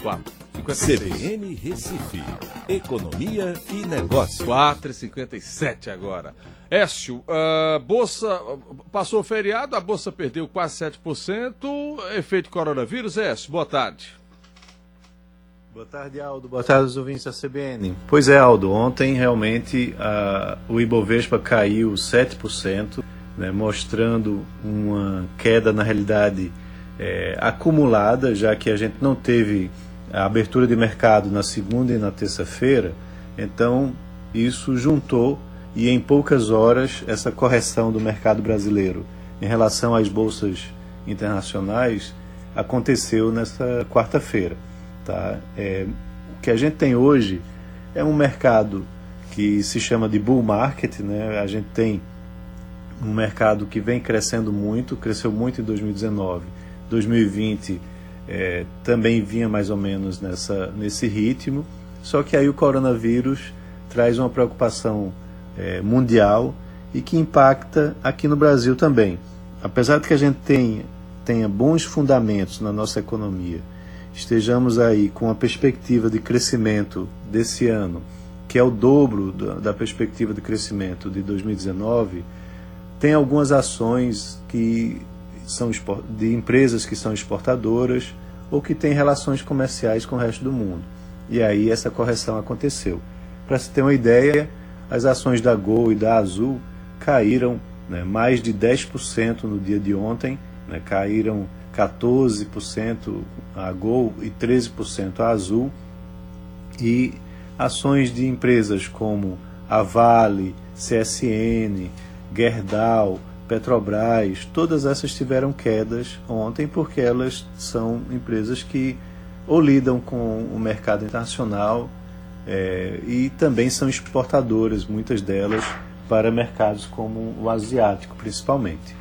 4. CBN Recife. Economia e negócio. 4,57 agora. Écio, a Bolsa passou o feriado, a Bolsa perdeu quase 7%. Efeito coronavírus, Écio, boa tarde. Boa tarde, Aldo. Boa tarde, os ouvintes da CBN. Pois é, Aldo, ontem realmente a, o Ibovespa caiu 7%, né, mostrando uma queda, na realidade, é, acumulada, já que a gente não teve a abertura de mercado na segunda e na terça-feira, então isso juntou e em poucas horas essa correção do mercado brasileiro em relação às bolsas internacionais aconteceu nessa quarta-feira. Tá? É, o que a gente tem hoje é um mercado que se chama de bull market, né? a gente tem um mercado que vem crescendo muito, cresceu muito em 2019, 2020 é, também vinha mais ou menos nessa, nesse ritmo, só que aí o coronavírus traz uma preocupação é, mundial e que impacta aqui no Brasil também. Apesar de que a gente tenha, tenha bons fundamentos na nossa economia, estejamos aí com a perspectiva de crescimento desse ano, que é o dobro da, da perspectiva de crescimento de 2019, tem algumas ações que são de empresas que são exportadoras ou que têm relações comerciais com o resto do mundo. E aí essa correção aconteceu. Para se ter uma ideia, as ações da Gol e da Azul caíram né, mais de 10% no dia de ontem, né, caíram 14% a Gol e 13% a Azul. E ações de empresas como a Vale, CSN, Gerdau, Petrobras, todas essas tiveram quedas ontem porque elas são empresas que ou lidam com o mercado internacional é, e também são exportadoras, muitas delas, para mercados como o asiático, principalmente.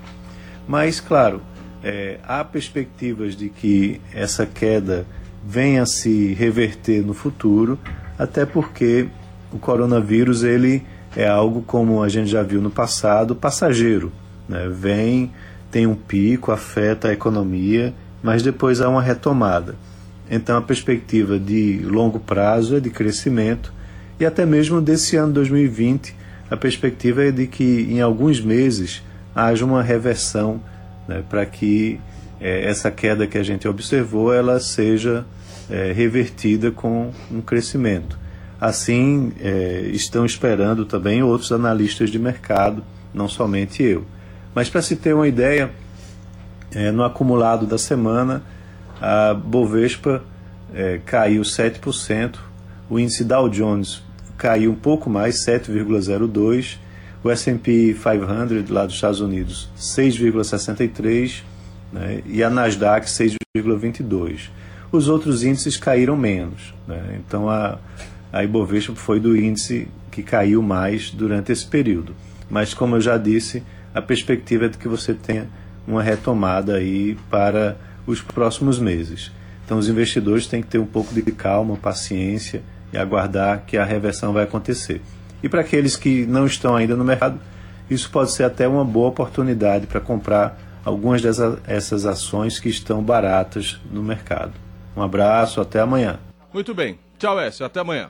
Mas, claro, é, há perspectivas de que essa queda venha a se reverter no futuro, até porque o coronavírus ele é algo como a gente já viu no passado, passageiro. Né? Vem, tem um pico, afeta a economia, mas depois há uma retomada. Então a perspectiva de longo prazo é de crescimento e até mesmo desse ano 2020 a perspectiva é de que em alguns meses haja uma reversão né, para que é, essa queda que a gente observou ela seja é, revertida com um crescimento. Assim é, estão esperando também outros analistas de mercado, não somente eu. Mas para se ter uma ideia, é, no acumulado da semana, a Bovespa é, caiu 7%, o índice Dow Jones caiu um pouco mais, 7,02%, o S&P 500 lá dos Estados Unidos 6,63% né, e a Nasdaq 6,22%. Os outros índices caíram menos. Né, então a, a Ibovespa foi do índice que caiu mais durante esse período. Mas como eu já disse, a perspectiva é de que você tenha uma retomada aí para os próximos meses. Então os investidores têm que ter um pouco de calma, paciência e aguardar que a reversão vai acontecer. E para aqueles que não estão ainda no mercado, isso pode ser até uma boa oportunidade para comprar algumas dessas ações que estão baratas no mercado. Um abraço, até amanhã. Muito bem. Tchau, Écio. Até amanhã.